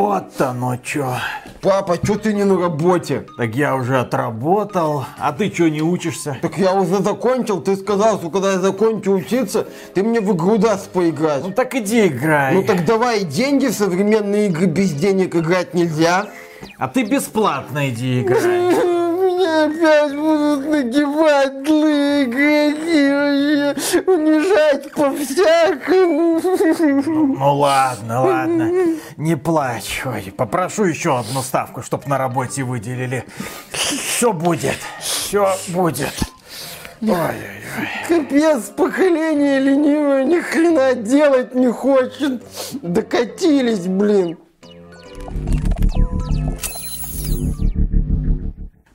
Вот оно чё. Папа, чё ты не на работе? Так я уже отработал. А ты чё не учишься? Так я уже закончил. Ты сказал, что когда я закончу учиться, ты мне в игру даст поиграть. Ну так иди играй. Ну так давай деньги в современные игры без денег играть нельзя. А ты бесплатно иди играй. Опять будут нагибать злые игроки, унижать по-всякому. Ну ладно, ладно, не плачь. Ой, попрошу еще одну ставку, чтоб на работе выделили. Все будет, все будет. Ой-ой-ой. Капец, поколение ленивое ни хрена делать не хочет. Докатились, блин.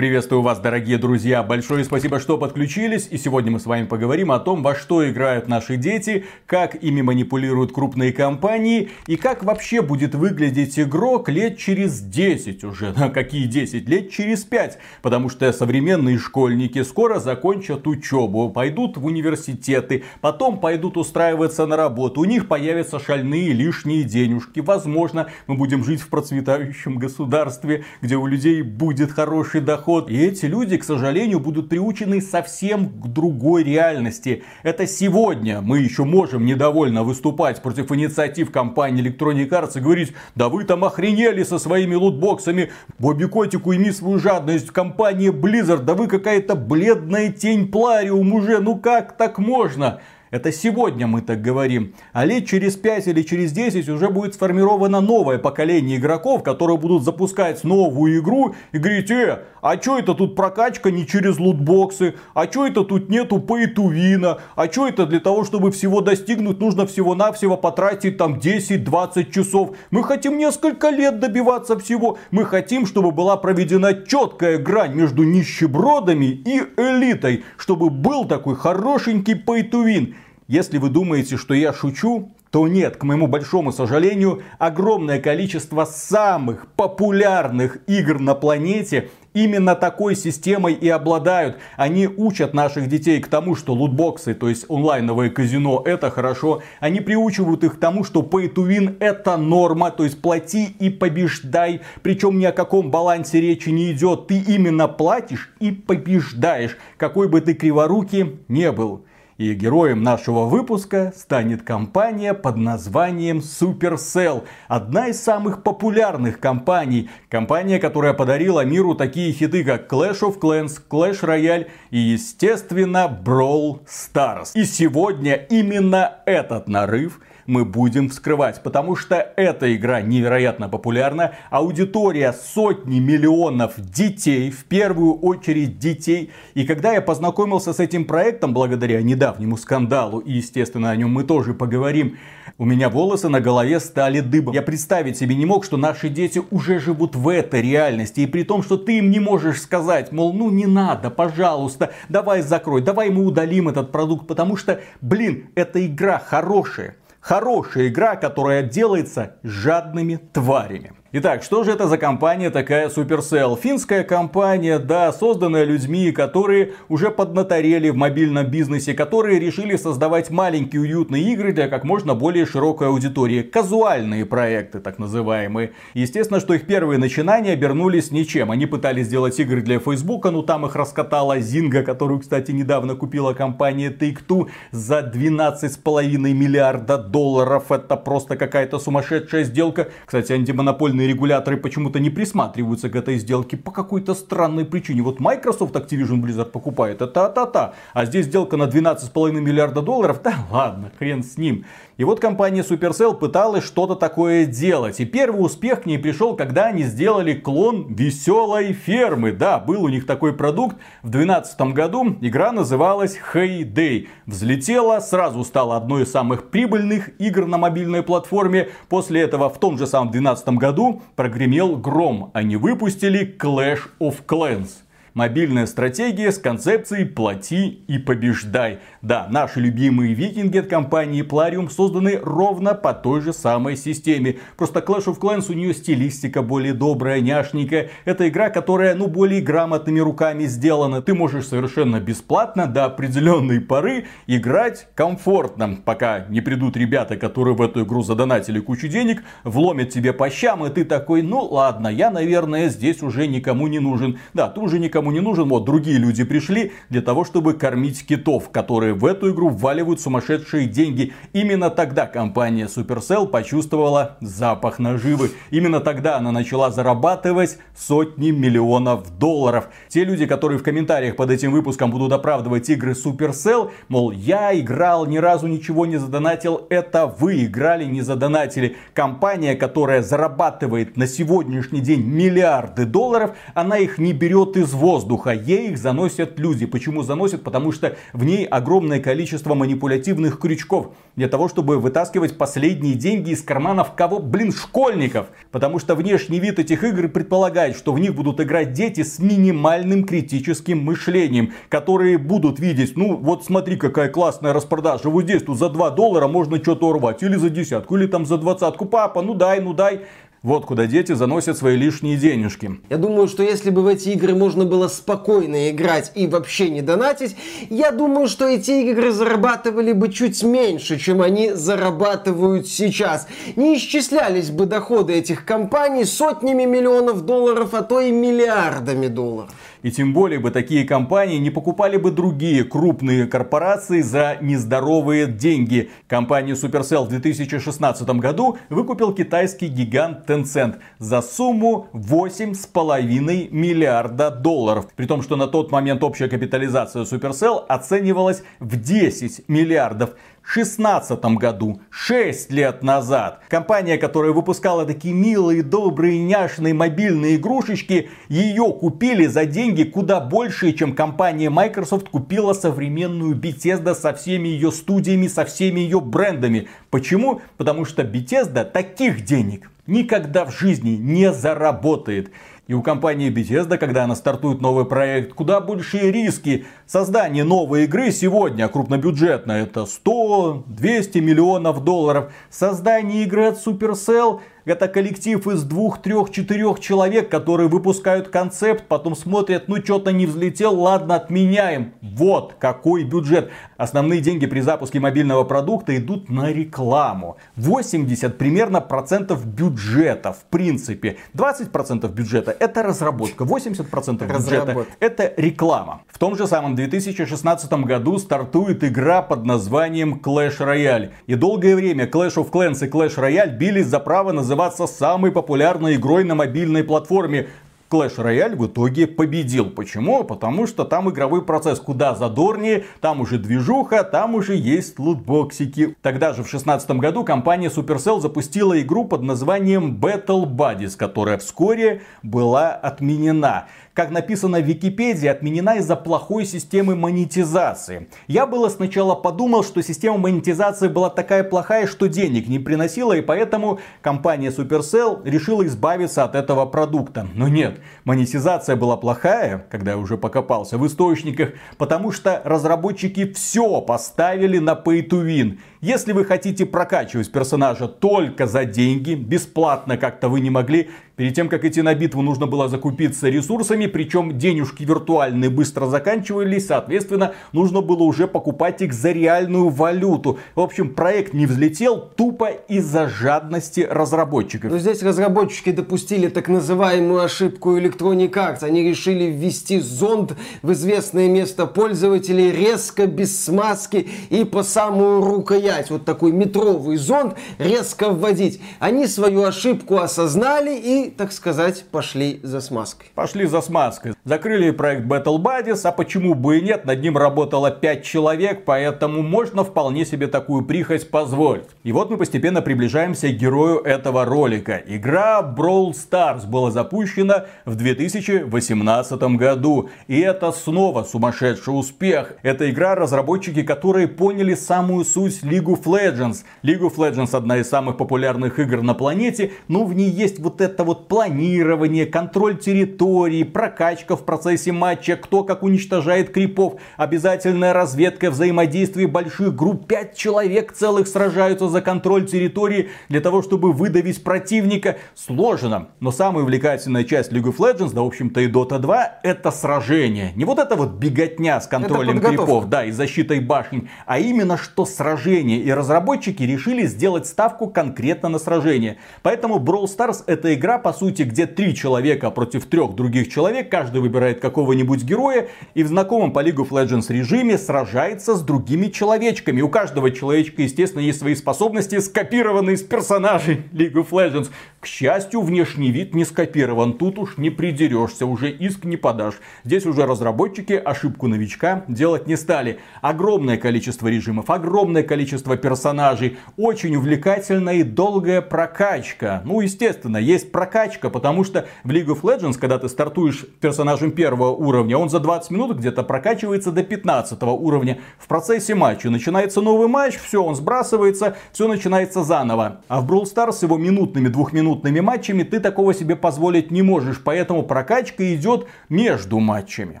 Приветствую вас, дорогие друзья. Большое спасибо, что подключились. И сегодня мы с вами поговорим о том, во что играют наши дети, как ими манипулируют крупные компании и как вообще будет выглядеть игрок лет через 10 уже. На какие 10? Лет через 5. Потому что современные школьники скоро закончат учебу, пойдут в университеты, потом пойдут устраиваться на работу. У них появятся шальные лишние денежки. Возможно, мы будем жить в процветающем государстве, где у людей будет хороший доход доход. И эти люди, к сожалению, будут приучены совсем к другой реальности. Это сегодня мы еще можем недовольно выступать против инициатив компании Electronic Arts и говорить, да вы там охренели со своими лутбоксами, Бобби Котик, уйми свою жадность, компания Blizzard, да вы какая-то бледная тень Плариум уже, ну как так можно? Это сегодня мы так говорим. А лет через 5 или через 10 уже будет сформировано новое поколение игроков, которые будут запускать новую игру и говорить, э, а чё это тут прокачка не через лутбоксы? А чё это тут нету win? А чё это для того, чтобы всего достигнуть, нужно всего-навсего потратить там 10-20 часов? Мы хотим несколько лет добиваться всего. Мы хотим, чтобы была проведена четкая грань между нищебродами и элитой. Чтобы был такой хорошенький win. Если вы думаете, что я шучу, то нет, к моему большому сожалению, огромное количество самых популярных игр на планете именно такой системой и обладают. Они учат наших детей к тому, что лутбоксы, то есть онлайновое казино, это хорошо. Они приучивают их к тому, что pay to win это норма, то есть плати и побеждай. Причем ни о каком балансе речи не идет. Ты именно платишь и побеждаешь, какой бы ты криворукий не был. И героем нашего выпуска станет компания под названием Supercell. Одна из самых популярных компаний. Компания, которая подарила миру такие хиты, как Clash of Clans, Clash Royale и, естественно, Brawl Stars. И сегодня именно этот нарыв – мы будем вскрывать, потому что эта игра невероятно популярна, аудитория сотни миллионов детей, в первую очередь детей. И когда я познакомился с этим проектом, благодаря недавнему скандалу, и естественно о нем мы тоже поговорим, у меня волосы на голове стали дыбом. Я представить себе не мог, что наши дети уже живут в этой реальности. И при том, что ты им не можешь сказать, мол, ну не надо, пожалуйста, давай закрой, давай мы удалим этот продукт, потому что, блин, эта игра хорошая. Хорошая игра, которая делается жадными тварями. Итак, что же это за компания такая Supercell? Финская компания, да, созданная людьми, которые уже поднаторели в мобильном бизнесе, которые решили создавать маленькие уютные игры для как можно более широкой аудитории. Казуальные проекты, так называемые. Естественно, что их первые начинания обернулись ничем. Они пытались сделать игры для Facebook, но там их раскатала Zynga, которую, кстати, недавно купила компания Take-Two за 12,5 миллиарда долларов. Это просто какая-то сумасшедшая сделка. Кстати, антимонопольный федеральные регуляторы почему-то не присматриваются к этой сделке по какой-то странной причине. Вот Microsoft Activision Blizzard покупает, это та-та-та. А здесь сделка на 12,5 миллиарда долларов, да ладно, хрен с ним. И вот компания Supercell пыталась что-то такое делать. И первый успех к ней пришел, когда они сделали клон веселой фермы. Да, был у них такой продукт. В 2012 году игра называлась Heyday. Взлетела, сразу стала одной из самых прибыльных игр на мобильной платформе. После этого в том же самом 2012 году прогремел гром. Они выпустили Clash of Clans. Мобильная стратегия с концепцией «плати и побеждай». Да, наши любимые викинги от компании Plarium созданы ровно по той же самой системе. Просто Clash of Clans у нее стилистика более добрая, няшненькая. Это игра, которая, ну, более грамотными руками сделана. Ты можешь совершенно бесплатно до определенной поры играть комфортно, пока не придут ребята, которые в эту игру задонатили кучу денег, вломят тебе по щам, и ты такой, ну ладно, я, наверное, здесь уже никому не нужен. Да, ты уже никому не нужен, вот другие люди пришли для того, чтобы кормить китов, которые в эту игру вваливают сумасшедшие деньги. Именно тогда компания Supercell почувствовала запах наживы. Именно тогда она начала зарабатывать сотни миллионов долларов. Те люди, которые в комментариях под этим выпуском будут оправдывать игры Supercell, мол, я играл, ни разу ничего не задонатил, это вы играли, не задонатили. Компания, которая зарабатывает на сегодняшний день миллиарды долларов, она их не берет из воздуха, ей их заносят люди. Почему заносят? Потому что в ней огромное количество манипулятивных крючков для того, чтобы вытаскивать последние деньги из карманов кого? Блин, школьников. Потому что внешний вид этих игр предполагает, что в них будут играть дети с минимальным критическим мышлением, которые будут видеть, ну вот смотри, какая классная распродажа, вот здесь тут за 2 доллара можно что-то урвать, или за десятку, или там за двадцатку, папа, ну дай, ну дай. Вот куда дети заносят свои лишние денежки. Я думаю, что если бы в эти игры можно было спокойно играть и вообще не донатить, я думаю, что эти игры зарабатывали бы чуть меньше, чем они зарабатывают сейчас. Не исчислялись бы доходы этих компаний сотнями миллионов долларов, а то и миллиардами долларов. И тем более бы такие компании не покупали бы другие крупные корпорации за нездоровые деньги. Компания Supercell в 2016 году выкупил китайский гигант Tencent за сумму 8,5 миллиарда долларов. При том, что на тот момент общая капитализация Supercell оценивалась в 10 миллиардов. 2016 году, 6 лет назад, компания, которая выпускала такие милые, добрые, няшные мобильные игрушечки, ее купили за деньги куда больше, чем компания Microsoft купила современную Bethesda со всеми ее студиями, со всеми ее брендами. Почему? Потому что Bethesda таких денег никогда в жизни не заработает. И у компании Bethesda, когда она стартует новый проект, куда большие риски создания новой игры сегодня, крупнобюджетно, это 100-200 миллионов долларов. Создание игры от Supercell это коллектив из двух, трех, четырех человек, которые выпускают концепт, потом смотрят, ну что-то не взлетел, ладно, отменяем. Вот какой бюджет. Основные деньги при запуске мобильного продукта идут на рекламу. 80 примерно процентов бюджета, в принципе. 20 процентов бюджета это разработка, 80 процентов бюджета это реклама. В том же самом 2016 году стартует игра под названием Clash Royale. И долгое время Clash of Clans и Clash Royale бились за право называть называться самой популярной игрой на мобильной платформе. Clash Royale в итоге победил. Почему? Потому что там игровой процесс куда задорнее, там уже движуха, там уже есть лутбоксики. Тогда же в 2016 году компания Supercell запустила игру под названием Battle Buddies, которая вскоре была отменена как написано в Википедии, отменена из-за плохой системы монетизации. Я было сначала подумал, что система монетизации была такая плохая, что денег не приносила, и поэтому компания Supercell решила избавиться от этого продукта. Но нет, монетизация была плохая, когда я уже покопался в источниках, потому что разработчики все поставили на pay to win. Если вы хотите прокачивать персонажа только за деньги, бесплатно как-то вы не могли, перед тем как идти на битву нужно было закупиться ресурсами, причем денежки виртуальные быстро заканчивались, соответственно нужно было уже покупать их за реальную валюту. В общем, проект не взлетел тупо из-за жадности разработчиков. Но здесь разработчики допустили так называемую ошибку Electronic Arts. Они решили ввести зонд в известное место пользователей резко, без смазки и по самую рукоять взять вот такой метровый зонд, резко вводить. Они свою ошибку осознали и, так сказать, пошли за смазкой. Пошли за смазкой. Закрыли проект Battle Buddies, а почему бы и нет, над ним работало 5 человек, поэтому можно вполне себе такую прихоть позволить. И вот мы постепенно приближаемся к герою этого ролика. Игра Brawl Stars была запущена в 2018 году. И это снова сумасшедший успех. Это игра разработчики, которые поняли самую суть League of Legends. League of Legends одна из самых популярных игр на планете, но в ней есть вот эта вот планирование, контроль территории, прокачка в процессе матча, кто как уничтожает крипов, обязательная разведка, взаимодействие больших групп, пять человек целых сражаются за контроль территории для того, чтобы выдавить противника. Сложно. Но самая увлекательная часть League of Legends, да, в общем-то, и Dota 2, это сражение. Не вот это вот беготня с контролем крипов, да, и защитой башен, а именно что сражение. И разработчики решили сделать ставку конкретно на сражение. Поэтому Brawl Stars это игра, по сути, где три человека против трех других человек, каждый выбирает какого-нибудь героя, и в знакомом по League of Legends режиме сражается с другими человечками. У каждого человечка, естественно, есть свои способности, скопированные из персонажей League of Legends. К счастью, внешний вид не скопирован. Тут уж не придерешься, уже иск не подашь. Здесь уже разработчики ошибку новичка делать не стали. Огромное количество режимов, огромное количество персонажей. Очень увлекательная и долгая прокачка. Ну, естественно, есть прокачка, потому что в League of Legends, когда ты стартуешь персонажем первого уровня, он за 20 минут где-то прокачивается до 15 уровня. В процессе матча начинается новый матч, все, он сбрасывается, все начинается заново. А в Brawl Stars его минутными, двухминутными минутными матчами ты такого себе позволить не можешь, поэтому прокачка идет между матчами.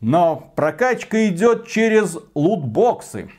Но прокачка идет через лутбоксы.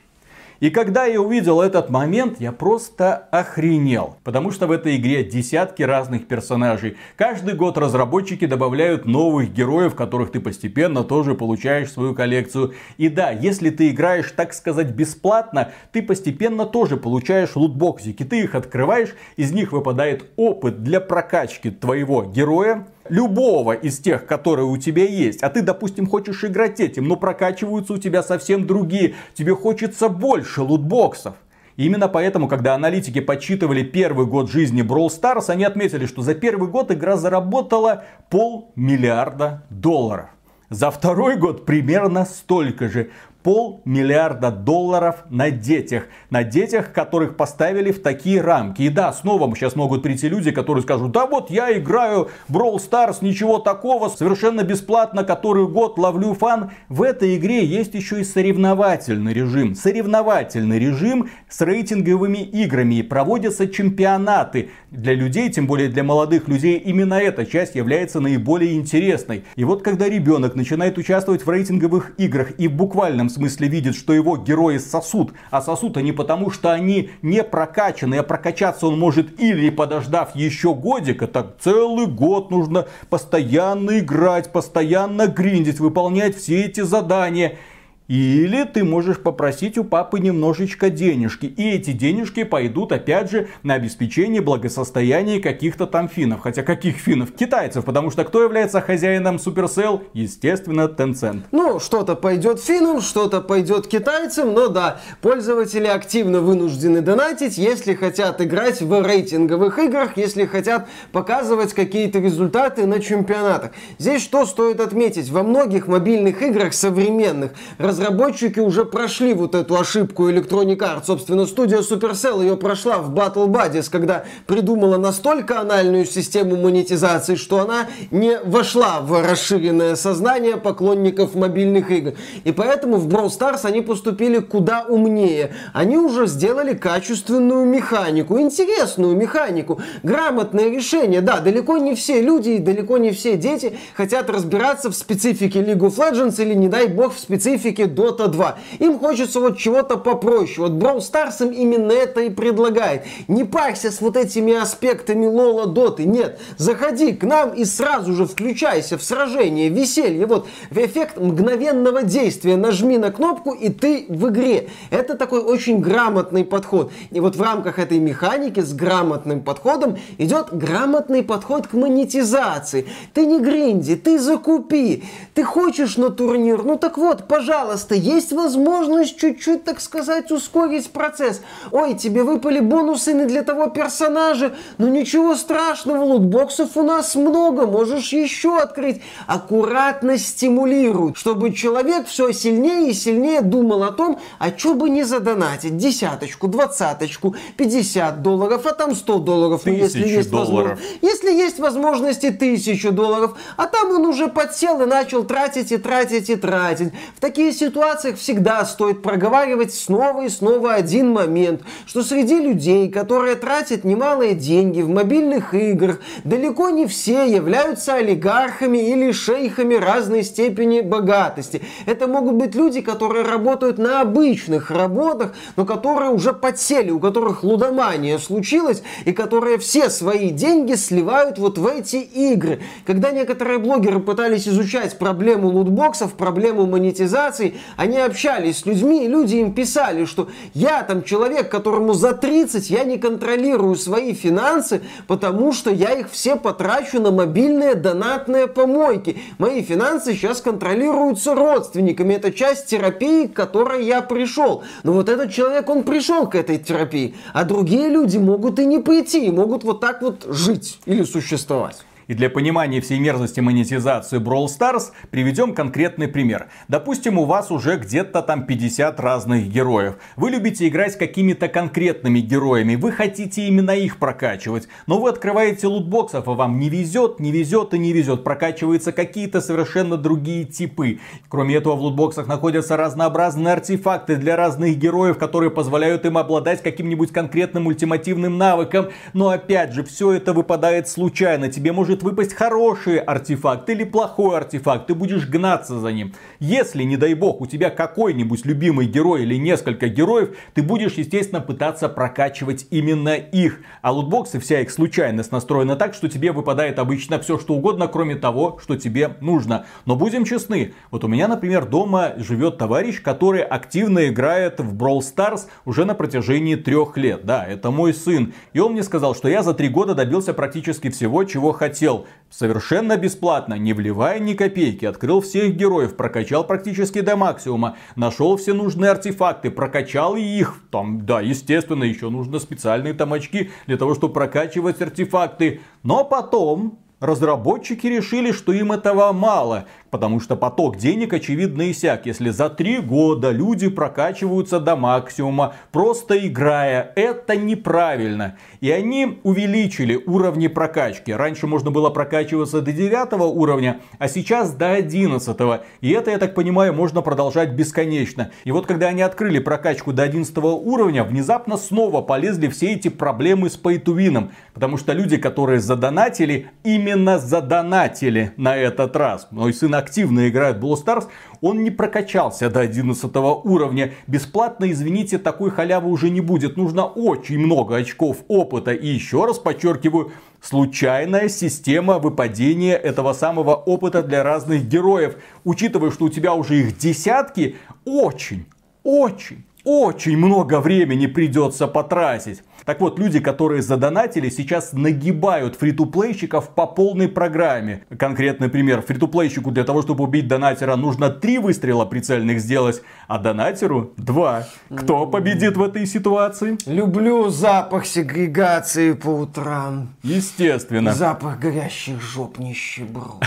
И когда я увидел этот момент, я просто охренел. Потому что в этой игре десятки разных персонажей. Каждый год разработчики добавляют новых героев, которых ты постепенно тоже получаешь свою коллекцию. И да, если ты играешь, так сказать, бесплатно, ты постепенно тоже получаешь лутбоксики. Ты их открываешь, из них выпадает опыт для прокачки твоего героя любого из тех, которые у тебя есть, а ты, допустим, хочешь играть этим, но прокачиваются у тебя совсем другие, тебе хочется больше лутбоксов. Именно поэтому, когда аналитики подсчитывали первый год жизни Brawl Stars, они отметили, что за первый год игра заработала полмиллиарда долларов. За второй год примерно столько же полмиллиарда долларов на детях. На детях, которых поставили в такие рамки. И да, снова сейчас могут прийти люди, которые скажут, да вот я играю Brawl Stars, ничего такого, совершенно бесплатно, который год ловлю фан. В этой игре есть еще и соревновательный режим. Соревновательный режим с рейтинговыми играми. И проводятся чемпионаты. Для людей, тем более для молодых людей, именно эта часть является наиболее интересной. И вот когда ребенок начинает участвовать в рейтинговых играх и в буквальном смысле видит, что его герои сосут. А сосут они потому, что они не прокачаны. А прокачаться он может или подождав еще годик. Это целый год нужно постоянно играть, постоянно гриндить, выполнять все эти задания. Или ты можешь попросить у папы немножечко денежки. И эти денежки пойдут опять же на обеспечение благосостояния каких-то там финнов. Хотя каких финнов? Китайцев. Потому что кто является хозяином Supercell? Естественно, Tencent. Ну, что-то пойдет финнам, что-то пойдет китайцам. Но да, пользователи активно вынуждены донатить, если хотят играть в рейтинговых играх, если хотят показывать какие-то результаты на чемпионатах. Здесь что стоит отметить? Во многих мобильных играх современных разработчики уже прошли вот эту ошибку Electronic Arts. Собственно, студия Supercell ее прошла в Battle Buddies, когда придумала настолько анальную систему монетизации, что она не вошла в расширенное сознание поклонников мобильных игр. И поэтому в Brawl Stars они поступили куда умнее. Они уже сделали качественную механику, интересную механику, грамотное решение. Да, далеко не все люди и далеко не все дети хотят разбираться в специфике League of Legends или, не дай бог, в специфике Dota 2. Им хочется вот чего-то попроще. Вот Brawl Stars им именно это и предлагает. Не парься с вот этими аспектами Лола Доты. Нет, заходи к нам и сразу же включайся в сражение, веселье. Вот эффект мгновенного действия. Нажми на кнопку и ты в игре. Это такой очень грамотный подход. И вот в рамках этой механики с грамотным подходом идет грамотный подход к монетизации. Ты не гринди, ты закупи. Ты хочешь на турнир? Ну так вот, пожалуйста, пожалуйста, есть возможность чуть-чуть, так сказать, ускорить процесс. Ой, тебе выпали бонусы не для того персонажа, но ничего страшного, лутбоксов у нас много, можешь еще открыть. Аккуратно стимулируют, чтобы человек все сильнее и сильнее думал о том, а что бы не задонатить, десяточку, двадцаточку, 50 долларов, а там 100 долларов, ну, если есть долларов. Если есть возможности тысячу долларов, а там он уже подсел и начал тратить и тратить и тратить. В такие ситуации ситуациях всегда стоит проговаривать снова и снова один момент, что среди людей, которые тратят немалые деньги в мобильных играх, далеко не все являются олигархами или шейхами разной степени богатости. Это могут быть люди, которые работают на обычных работах, но которые уже подсели, у которых лудомания случилась, и которые все свои деньги сливают вот в эти игры. Когда некоторые блогеры пытались изучать проблему лутбоксов, проблему монетизации, они общались с людьми, и люди им писали, что я там человек, которому за 30, я не контролирую свои финансы, потому что я их все потрачу на мобильные донатные помойки. Мои финансы сейчас контролируются родственниками. Это часть терапии, к которой я пришел. Но вот этот человек, он пришел к этой терапии, а другие люди могут и не прийти, могут вот так вот жить или существовать. И для понимания всей мерзости монетизации Brawl Stars приведем конкретный пример. Допустим, у вас уже где-то там 50 разных героев. Вы любите играть какими-то конкретными героями, вы хотите именно их прокачивать. Но вы открываете лутбоксов, а вам не везет, не везет и не везет. Прокачиваются какие-то совершенно другие типы. Кроме этого, в лутбоксах находятся разнообразные артефакты для разных героев, которые позволяют им обладать каким-нибудь конкретным ультимативным навыком. Но опять же, все это выпадает случайно. Тебе может может выпасть хороший артефакт или плохой артефакт, ты будешь гнаться за ним. Если, не дай бог, у тебя какой-нибудь любимый герой или несколько героев, ты будешь, естественно, пытаться прокачивать именно их. А лутбоксы, вся их случайность настроена так, что тебе выпадает обычно все, что угодно, кроме того, что тебе нужно. Но будем честны, вот у меня, например, дома живет товарищ, который активно играет в Brawl Stars уже на протяжении трех лет. Да, это мой сын. И он мне сказал, что я за три года добился практически всего, чего хотел хотел совершенно бесплатно, не вливая ни копейки, открыл всех героев, прокачал практически до максимума, нашел все нужные артефакты, прокачал их, там, да, естественно, еще нужно специальные там очки для того, чтобы прокачивать артефакты, но потом разработчики решили, что им этого мало, потому что поток денег очевидно иссяк, если за три года люди прокачиваются до максимума, просто играя. Это неправильно. И они увеличили уровни прокачки. Раньше можно было прокачиваться до 9 уровня, а сейчас до 11. И это, я так понимаю, можно продолжать бесконечно. И вот когда они открыли прокачку до 11 уровня, внезапно снова полезли все эти проблемы с пейтувином. Потому что люди, которые задонатили, именно задонатили на этот раз. Мой сын активно играет Brawl Stars, он не прокачался до 11 уровня. Бесплатно, извините, такой халявы уже не будет. Нужно очень много очков опыта. И еще раз подчеркиваю, случайная система выпадения этого самого опыта для разных героев. Учитывая, что у тебя уже их десятки, очень, очень, очень много времени придется потратить. Так вот, люди, которые задонатили, сейчас нагибают фритуплейщиков по полной программе. Конкретный пример. Фритуплейщику для того, чтобы убить донатера, нужно три выстрела прицельных сделать, а донатеру два. Кто победит в этой ситуации? Люблю запах сегрегации по утрам. Естественно. Запах горящих жоп нищеброд.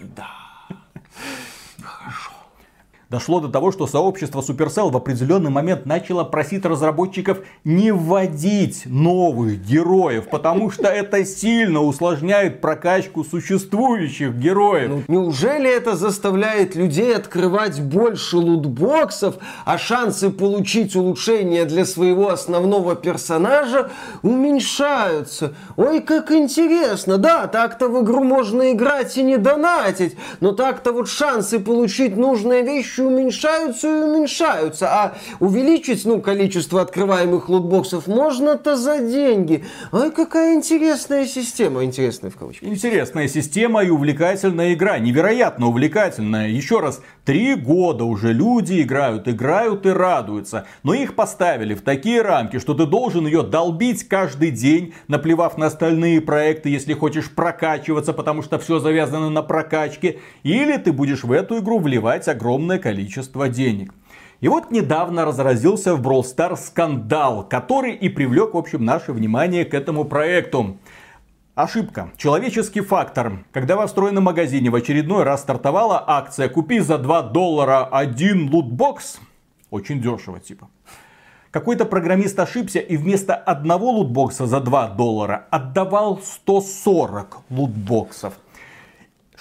Да. Дошло до того, что сообщество Supercell в определенный момент начало просить разработчиков не вводить новых героев, потому что это сильно усложняет прокачку существующих героев. Ну, неужели это заставляет людей открывать больше лутбоксов, а шансы получить улучшение для своего основного персонажа уменьшаются? Ой, как интересно! Да, так-то в игру можно играть и не донатить, но так-то вот шансы получить нужные вещи уменьшаются и уменьшаются. А увеличить ну, количество открываемых лутбоксов можно-то за деньги. Ай, какая интересная система. Интересная в кавычках. Интересная система и увлекательная игра. Невероятно увлекательная. Еще раз, три года уже люди играют, играют и радуются. Но их поставили в такие рамки, что ты должен ее долбить каждый день, наплевав на остальные проекты, если хочешь прокачиваться, потому что все завязано на прокачке. Или ты будешь в эту игру вливать огромное количество количество денег. И вот недавно разразился в Brawl Stars скандал, который и привлек, в общем, наше внимание к этому проекту. Ошибка. Человеческий фактор. Когда во встроенном магазине в очередной раз стартовала акция «Купи за 2 доллара один лутбокс», очень дешево типа. Какой-то программист ошибся и вместо одного лутбокса за 2 доллара отдавал 140 лутбоксов.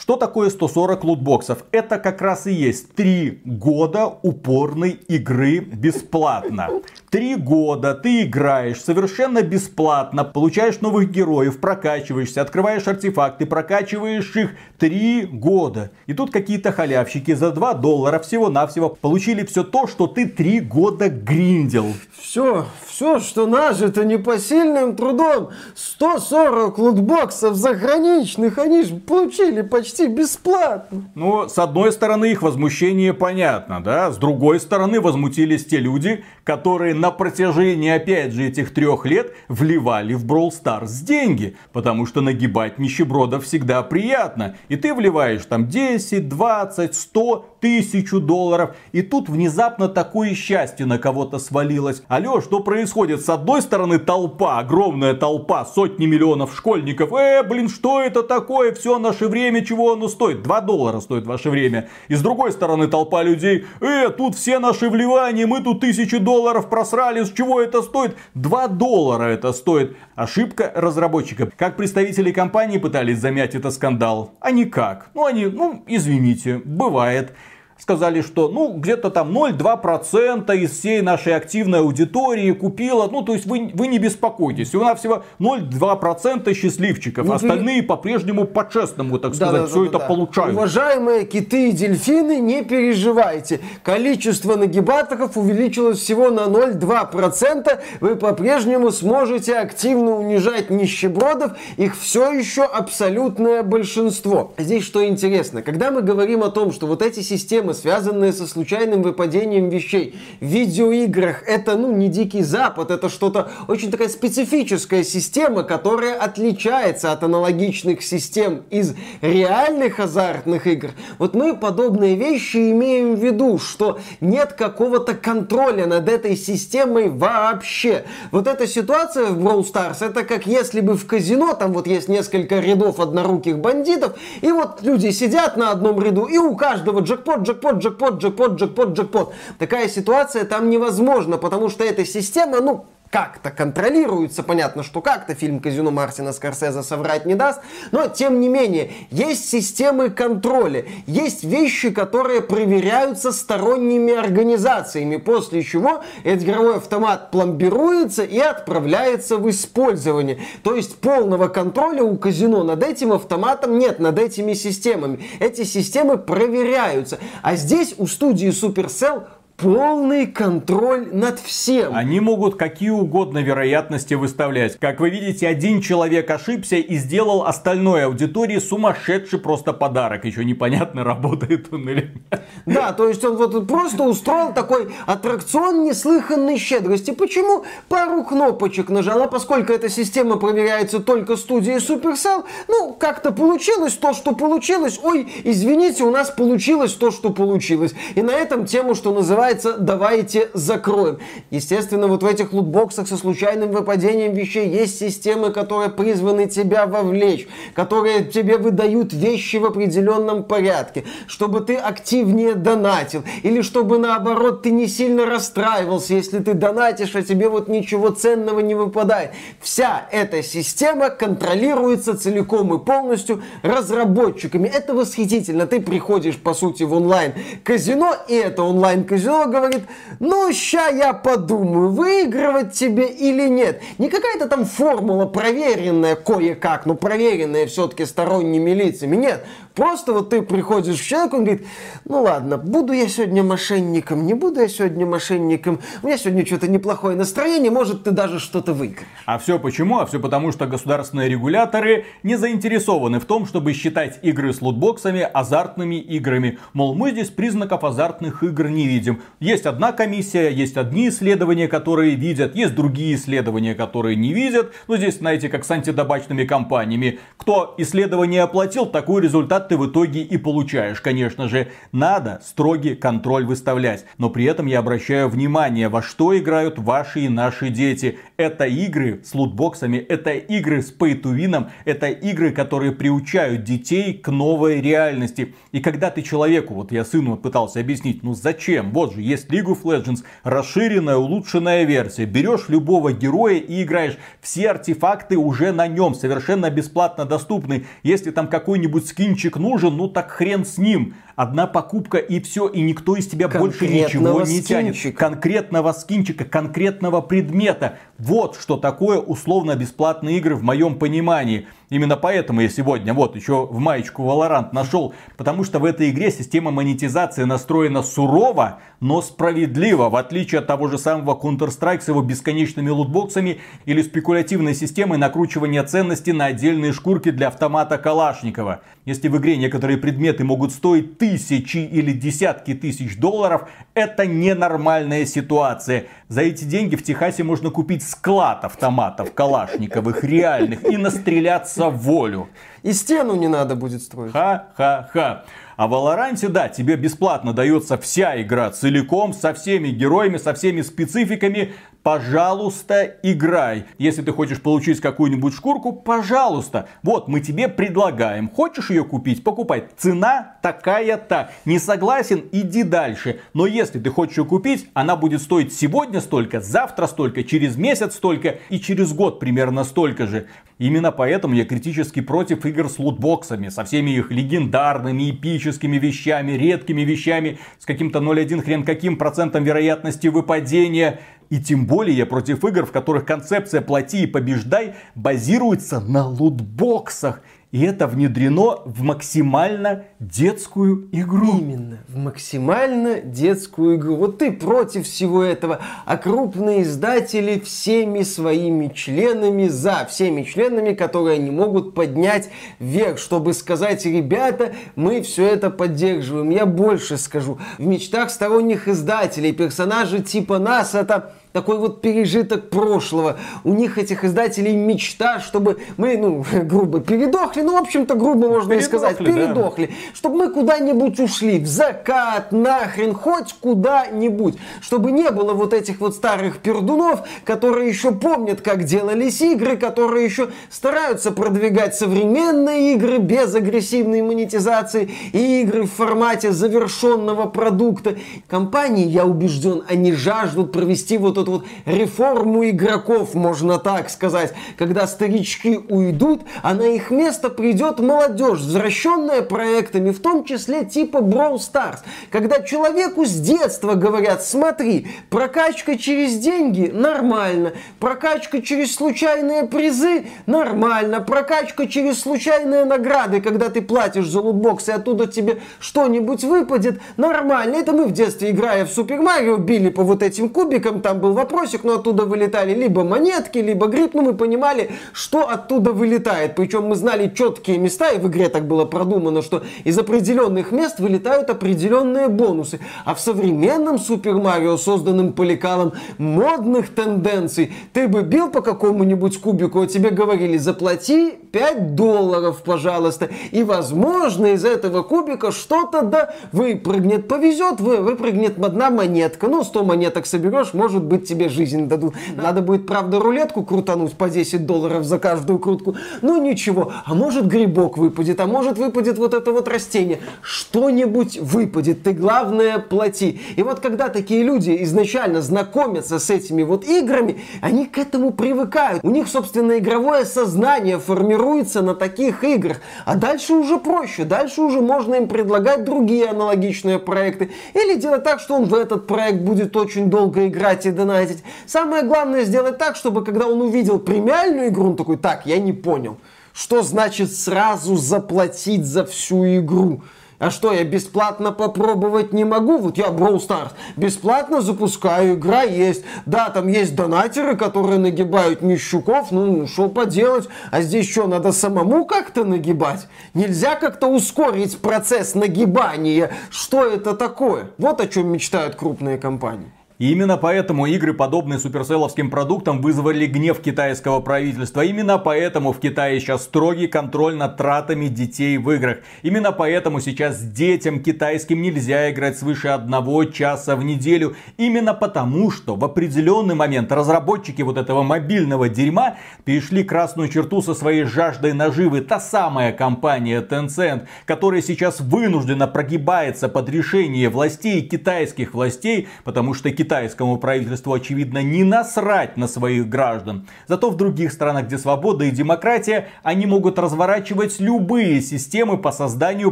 Что такое 140 лутбоксов? Это как раз и есть 3 года упорной игры бесплатно. Три года ты играешь совершенно бесплатно, получаешь новых героев, прокачиваешься, открываешь артефакты, прокачиваешь их три года. И тут какие-то халявщики за 2 доллара всего-навсего получили все то, что ты три года гриндил. Все, все, что нажито непосильным трудом. 140 лутбоксов заграничных они же получили почти бесплатно. Ну, с одной стороны, их возмущение понятно, да? С другой стороны, возмутились те люди, которые на протяжении, опять же, этих трех лет вливали в Brawl Stars деньги. Потому что нагибать нищебродов всегда приятно. И ты вливаешь там 10, 20, 100, тысячу долларов. И тут внезапно такое счастье на кого-то свалилось. Алло, что происходит? С одной стороны толпа, огромная толпа, сотни миллионов школьников. Э, блин, что это такое? Все наше время, чего оно стоит? 2 доллара стоит ваше время. И с другой стороны толпа людей. Э, тут все наши вливания, мы тут тысячи долларов просрали. С чего это стоит? 2 доллара это стоит. Ошибка разработчиков. Как представители компании пытались замять это скандал? А никак. Ну, они, ну, извините, бывает сказали, что ну где-то там 0,2% из всей нашей активной аудитории купила. Ну, то есть вы, вы не беспокойтесь. У нас всего 0,2% счастливчиков. Ну, Остальные по-прежнему по-честному, так сказать, да, да, все да, это да. получают. Уважаемые киты и дельфины, не переживайте. Количество нагибаторов увеличилось всего на 0,2%. Вы по-прежнему сможете активно унижать нищебродов. Их все еще абсолютное большинство. Здесь что интересно. Когда мы говорим о том, что вот эти системы проблемы, связанные со случайным выпадением вещей. В видеоиграх это, ну, не дикий запад, это что-то очень такая специфическая система, которая отличается от аналогичных систем из реальных азартных игр. Вот мы подобные вещи имеем в виду, что нет какого-то контроля над этой системой вообще. Вот эта ситуация в Brawl Stars, это как если бы в казино, там вот есть несколько рядов одноруких бандитов, и вот люди сидят на одном ряду, и у каждого джекпот, джекпот, джекпот, джекпот, джекпот, джекпот, джекпот. Такая ситуация там невозможна, потому что эта система, ну, как-то контролируется. Понятно, что как-то фильм «Казино» Мартина Скорсезе соврать не даст. Но, тем не менее, есть системы контроля. Есть вещи, которые проверяются сторонними организациями. После чего этот игровой автомат пломбируется и отправляется в использование. То есть полного контроля у казино над этим автоматом нет, над этими системами. Эти системы проверяются. А здесь у студии Supercell полный контроль над всем. Они могут какие угодно вероятности выставлять. Как вы видите, один человек ошибся и сделал остальной аудитории сумасшедший просто подарок. Еще непонятно, работает он или нет. Да, то есть он вот просто устроил такой аттракцион неслыханной щедрости. Почему? Пару кнопочек нажал, а поскольку эта система проверяется только студией Supercell, ну, как-то получилось то, что получилось. Ой, извините, у нас получилось то, что получилось. И на этом тему, что называется называется «Давайте закроем». Естественно, вот в этих лутбоксах со случайным выпадением вещей есть системы, которые призваны тебя вовлечь, которые тебе выдают вещи в определенном порядке, чтобы ты активнее донатил, или чтобы наоборот ты не сильно расстраивался, если ты донатишь, а тебе вот ничего ценного не выпадает. Вся эта система контролируется целиком и полностью разработчиками. Это восхитительно. Ты приходишь, по сути, в онлайн-казино, и это онлайн-казино говорит, ну, ща я подумаю, выигрывать тебе или нет. Не какая-то там формула проверенная кое-как, но проверенная все-таки сторонними лицами. Нет, Просто вот ты приходишь к человеку, он говорит, ну ладно, буду я сегодня мошенником, не буду я сегодня мошенником, у меня сегодня что-то неплохое настроение, может ты даже что-то выиграешь. А все почему? А все потому, что государственные регуляторы не заинтересованы в том, чтобы считать игры с лутбоксами азартными играми. Мол, мы здесь признаков азартных игр не видим. Есть одна комиссия, есть одни исследования, которые видят, есть другие исследования, которые не видят. Ну здесь, знаете, как с антидобачными компаниями. Кто исследование оплатил, такой результат результат ты в итоге и получаешь. Конечно же, надо строгий контроль выставлять. Но при этом я обращаю внимание, во что играют ваши и наши дети. Это игры с лутбоксами, это игры с win, это игры, которые приучают детей к новой реальности. И когда ты человеку, вот я сыну пытался объяснить, ну зачем, вот же, есть League of Legends, расширенная, улучшенная версия. Берешь любого героя и играешь. Все артефакты уже на нем, совершенно бесплатно доступны. Если там какой-нибудь скинчик нужен, ну так хрен с ним. Одна покупка и все, и никто из тебя больше ничего не тянет. Конкретного скинчика, конкретного предмета. Вот что такое условно-бесплатные игры в моем понимании. Именно поэтому я сегодня вот еще в маечку Valorant нашел, потому что в этой игре система монетизации настроена сурово, но справедливо, в отличие от того же самого Counter-Strike с его бесконечными лутбоксами или спекулятивной системой накручивания ценностей на отдельные шкурки для автомата Калашникова. Если в игре некоторые предметы могут стоить тысячи или десятки тысяч долларов, это ненормальная ситуация. За эти деньги в Техасе можно купить склад автоматов Калашниковых реальных и настреляться в волю. И стену не надо будет строить. Ха-ха-ха. А в Valorant, да, тебе бесплатно дается вся игра целиком, со всеми героями, со всеми спецификами, пожалуйста, играй. Если ты хочешь получить какую-нибудь шкурку, пожалуйста. Вот, мы тебе предлагаем. Хочешь ее купить? Покупай. Цена такая-то. Не согласен? Иди дальше. Но если ты хочешь ее купить, она будет стоить сегодня столько, завтра столько, через месяц столько и через год примерно столько же. Именно поэтому я критически против игр с лутбоксами, со всеми их легендарными, эпическими вещами, редкими вещами, с каким-то 0,1 хрен каким процентом вероятности выпадения. И тем более я против игр, в которых концепция «плати и побеждай» базируется на лутбоксах. И это внедрено в максимально детскую игру. Именно, в максимально детскую игру. Вот ты против всего этого, а крупные издатели всеми своими членами за, всеми членами, которые они могут поднять вверх, чтобы сказать, ребята, мы все это поддерживаем. Я больше скажу. В мечтах сторонних издателей персонажи типа нас это такой вот пережиток прошлого. У них, этих издателей, мечта, чтобы мы, ну, грубо, передохли, ну, в общем-то, грубо можно передохли, и сказать, передохли. Да. Чтобы мы куда-нибудь ушли, в закат, нахрен, хоть куда-нибудь. Чтобы не было вот этих вот старых пердунов, которые еще помнят, как делались игры, которые еще стараются продвигать современные игры без агрессивной монетизации и игры в формате завершенного продукта. Компании, я убежден, они жаждут провести вот эту вот реформу игроков, можно так сказать. Когда старички уйдут, а на их место придет молодежь, возвращенная проектами, в том числе типа Brawl Stars. Когда человеку с детства говорят, смотри, прокачка через деньги нормально, прокачка через случайные призы нормально, прокачка через случайные награды, когда ты платишь за лутбокс и оттуда тебе что-нибудь выпадет, нормально. Это мы в детстве, играя в Супер Марио, били по вот этим кубикам, там был был вопросик, но оттуда вылетали либо монетки, либо гриб, ну мы понимали, что оттуда вылетает. Причем мы знали четкие места, и в игре так было продумано, что из определенных мест вылетают определенные бонусы. А в современном Супер Марио, созданном Поликалом, модных тенденций, ты бы бил по какому-нибудь кубику, а тебе говорили, заплати 5 долларов, пожалуйста, и возможно из этого кубика что-то да выпрыгнет. Повезет, вы, выпрыгнет одна монетка, ну 100 монеток соберешь, может быть тебе жизнь дадут. Да. Надо будет, правда, рулетку крутануть по 10 долларов за каждую крутку. Ну ничего, а может грибок выпадет, а может выпадет вот это вот растение. Что-нибудь выпадет, ты главное плати. И вот когда такие люди изначально знакомятся с этими вот играми, они к этому привыкают. У них, собственно, игровое сознание формируется на таких играх. А дальше уже проще, дальше уже можно им предлагать другие аналогичные проекты. Или делать так, что он в этот проект будет очень долго играть и донатить задонатить. Самое главное сделать так, чтобы когда он увидел премиальную игру, он такой, так, я не понял. Что значит сразу заплатить за всю игру? А что, я бесплатно попробовать не могу? Вот я Brawl Stars бесплатно запускаю, игра есть. Да, там есть донатеры, которые нагибают нищуков, ну, что поделать. А здесь что, надо самому как-то нагибать? Нельзя как-то ускорить процесс нагибания? Что это такое? Вот о чем мечтают крупные компании. И именно поэтому игры, подобные суперселловским продуктам, вызвали гнев китайского правительства. Именно поэтому в Китае сейчас строгий контроль над тратами детей в играх. Именно поэтому сейчас детям китайским нельзя играть свыше одного часа в неделю. Именно потому, что в определенный момент разработчики вот этого мобильного дерьма перешли красную черту со своей жаждой наживы. Та самая компания Tencent, которая сейчас вынуждена прогибается под решение властей, китайских властей, потому что китайскому правительству очевидно не насрать на своих граждан. Зато в других странах, где свобода и демократия, они могут разворачивать любые системы по созданию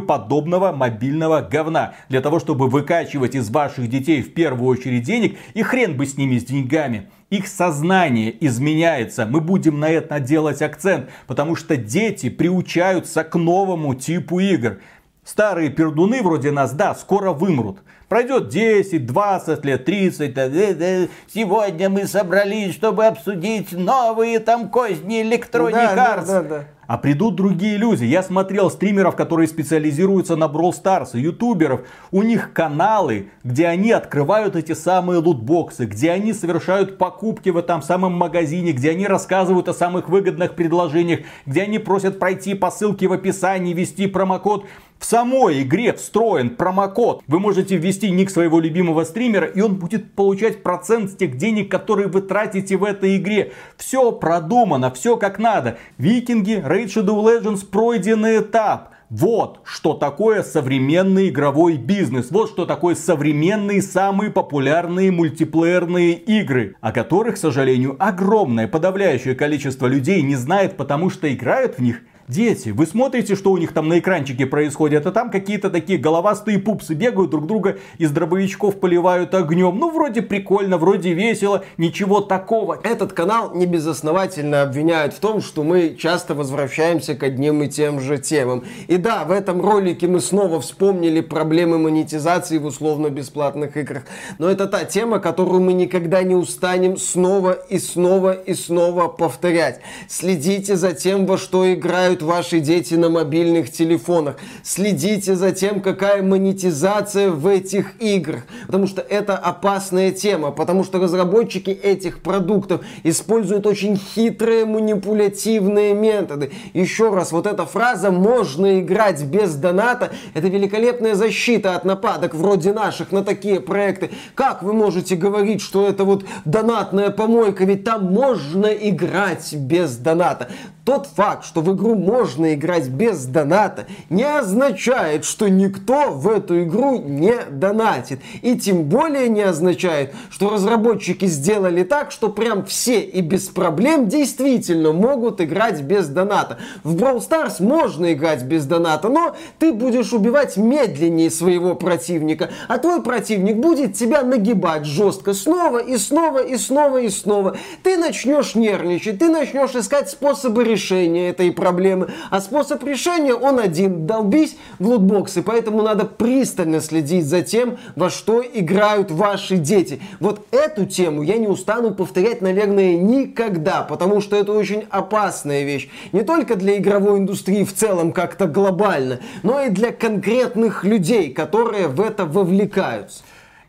подобного мобильного говна. Для того, чтобы выкачивать из ваших детей в первую очередь денег, и хрен бы с ними с деньгами их сознание изменяется. Мы будем на это делать акцент, потому что дети приучаются к новому типу игр. Старые пердуны вроде нас, да, скоро вымрут. Пройдет 10, 20 лет, 30. Сегодня мы собрались, чтобы обсудить новые там козни Electronic да, Arts. Да, да, да. А придут другие люди. Я смотрел стримеров, которые специализируются на Brawl Stars, ютуберов. У них каналы, где они открывают эти самые лутбоксы, где они совершают покупки в этом самом магазине, где они рассказывают о самых выгодных предложениях, где они просят пройти по ссылке в описании, ввести промокод. В самой игре встроен промокод. Вы можете ввести ник своего любимого стримера, и он будет получать процент с тех денег, которые вы тратите в этой игре. Все продумано, все как надо. Викинги, Raid Shadow Legends пройденный этап. Вот что такое современный игровой бизнес. Вот что такое современные самые популярные мультиплеерные игры, о которых, к сожалению, огромное подавляющее количество людей не знает, потому что играют в них Дети, вы смотрите, что у них там на экранчике происходит, а там какие-то такие головастые пупсы бегают друг друга из дробовичков поливают огнем. Ну, вроде прикольно, вроде весело, ничего такого. Этот канал не безосновательно обвиняют в том, что мы часто возвращаемся к одним и тем же темам. И да, в этом ролике мы снова вспомнили проблемы монетизации в условно-бесплатных играх. Но это та тема, которую мы никогда не устанем снова и снова и снова повторять. Следите за тем, во что играют играют ваши дети на мобильных телефонах. Следите за тем, какая монетизация в этих играх. Потому что это опасная тема. Потому что разработчики этих продуктов используют очень хитрые манипулятивные методы. Еще раз, вот эта фраза «можно играть без доната» это великолепная защита от нападок вроде наших на такие проекты. Как вы можете говорить, что это вот донатная помойка, ведь там можно играть без доната. Тот факт, что в игру можно играть без доната, не означает, что никто в эту игру не донатит. И тем более не означает, что разработчики сделали так, что прям все и без проблем действительно могут играть без доната. В Brawl Stars можно играть без доната, но ты будешь убивать медленнее своего противника, а твой противник будет тебя нагибать жестко снова и снова и снова и снова. Ты начнешь нервничать, ты начнешь искать способы решения этой проблемы. А способ решения он один. Долбись в лутбоксы. Поэтому надо пристально следить за тем, во что играют ваши дети. Вот эту тему я не устану повторять, наверное, никогда. Потому что это очень опасная вещь. Не только для игровой индустрии в целом как-то глобально, но и для конкретных людей, которые в это вовлекаются.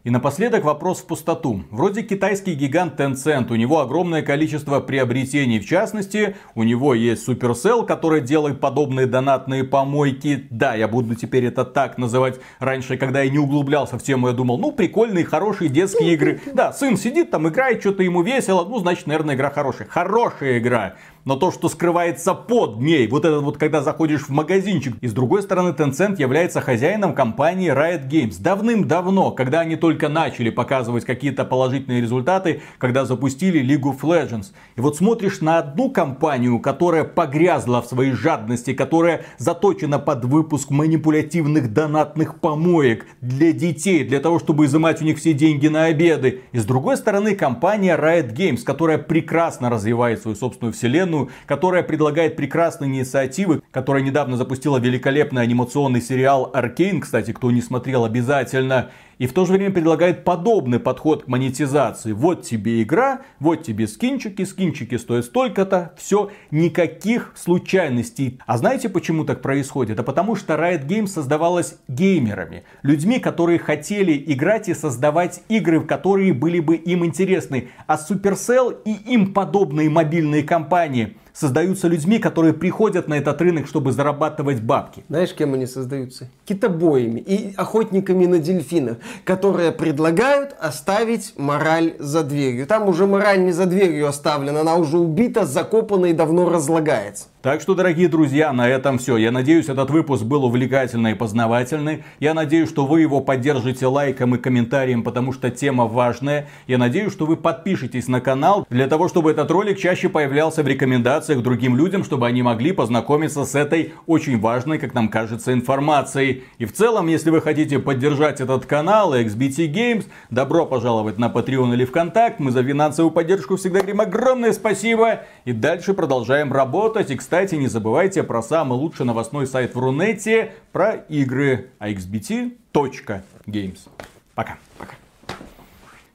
И напоследок вопрос в пустоту. Вроде китайский гигант Tencent, у него огромное количество приобретений. В частности, у него есть Supercell, который делает подобные донатные помойки. Да, я буду теперь это так называть. Раньше, когда я не углублялся в тему, я думал, ну, прикольные, хорошие детские игры. Да, сын сидит там, играет, что-то ему весело. Ну, значит, наверное, игра хорошая. Хорошая игра но то, что скрывается под ней, вот это вот, когда заходишь в магазинчик. И с другой стороны, Tencent является хозяином компании Riot Games. Давным-давно, когда они только начали показывать какие-то положительные результаты, когда запустили League of Legends. И вот смотришь на одну компанию, которая погрязла в своей жадности, которая заточена под выпуск манипулятивных донатных помоек для детей, для того, чтобы изымать у них все деньги на обеды. И с другой стороны, компания Riot Games, которая прекрасно развивает свою собственную вселенную, вселенную, которая предлагает прекрасные инициативы, которая недавно запустила великолепный анимационный сериал Аркейн, кстати, кто не смотрел обязательно, и в то же время предлагает подобный подход к монетизации. Вот тебе игра, вот тебе скинчики, скинчики стоят столько-то, все, никаких случайностей. А знаете, почему так происходит? А потому что Riot Games создавалась геймерами, людьми, которые хотели играть и создавать игры, в которые были бы им интересны. А Supercell и им подобные мобильные компании создаются людьми, которые приходят на этот рынок, чтобы зарабатывать бабки. Знаешь, кем они создаются? Китобоями и охотниками на дельфинов, которые предлагают оставить мораль за дверью. Там уже мораль не за дверью оставлена, она уже убита, закопана и давно разлагается. Так что, дорогие друзья, на этом все. Я надеюсь, этот выпуск был увлекательный и познавательный. Я надеюсь, что вы его поддержите лайком и комментарием, потому что тема важная. Я надеюсь, что вы подпишетесь на канал, для того, чтобы этот ролик чаще появлялся в рекомендациях другим людям, чтобы они могли познакомиться с этой очень важной, как нам кажется, информацией. И в целом, если вы хотите поддержать этот канал и XBT Games, добро пожаловать на Patreon или ВКонтакт. Мы за финансовую поддержку всегда говорим огромное спасибо. И дальше продолжаем работать. И, кстати, не забывайте про самый лучший новостной сайт в Рунете про игры axbt.games. Пока. Пока.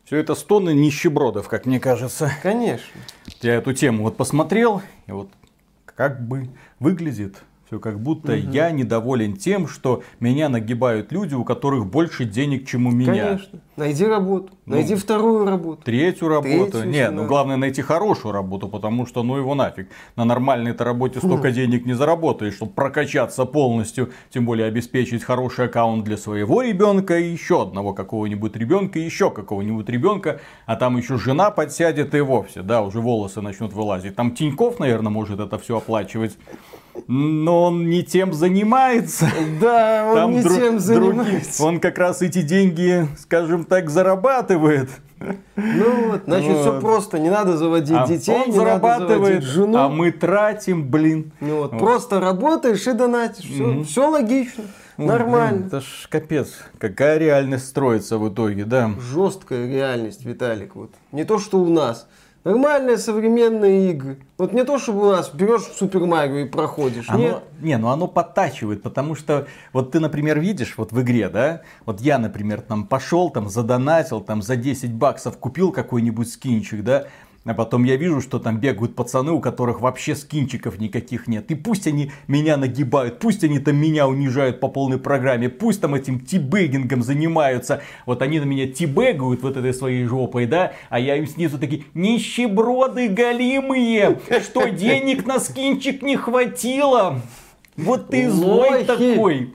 Все это стоны нищебродов, как мне кажется. Конечно. Я эту тему вот посмотрел, и вот как бы выглядит все как будто угу. я недоволен тем, что меня нагибают люди, у которых больше денег, чем у меня. Конечно. Найди работу. Ну, найди вторую работу. Третью работу. Третью, не, ну главное найти хорошую работу, потому что ну его нафиг. На нормальной этой работе столько денег не заработаешь, чтобы прокачаться полностью, тем более обеспечить хороший аккаунт для своего ребенка и еще одного какого-нибудь ребенка, и еще какого-нибудь ребенка, а там еще жена подсядет и вовсе, да, уже волосы начнут вылазить. Там Тиньков, наверное, может это все оплачивать но он не тем занимается. Да, он Там не друг, тем занимается. он как раз эти деньги, скажем так, зарабатывает. Ну вот, значит, вот. все просто, не надо заводить а детей, он не зарабатывает, надо заводить жену. А мы тратим, блин. Ну вот, вот. просто работаешь и донатишь, все, mm все логично. Нормально. Это ж капец. Какая реальность строится в итоге, да? Жесткая реальность, Виталик. Вот. Не то, что у нас. Нормальные современные игры. Вот не то, чтобы у нас берешь Супер Марио и проходишь. Оно, нет. Не, ну оно подтачивает, потому что вот ты, например, видишь вот в игре, да, вот я, например, там пошел, там задонатил, там за 10 баксов купил какой-нибудь скинчик, да, а потом я вижу, что там бегают пацаны, у которых вообще скинчиков никаких нет. И пусть они меня нагибают, пусть они там меня унижают по полной программе, пусть там этим тибегингом занимаются. Вот они на меня тибегают вот этой своей жопой, да, а я им снизу такие, нищеброды голимые, что денег на скинчик не хватило. Вот ты злой такой.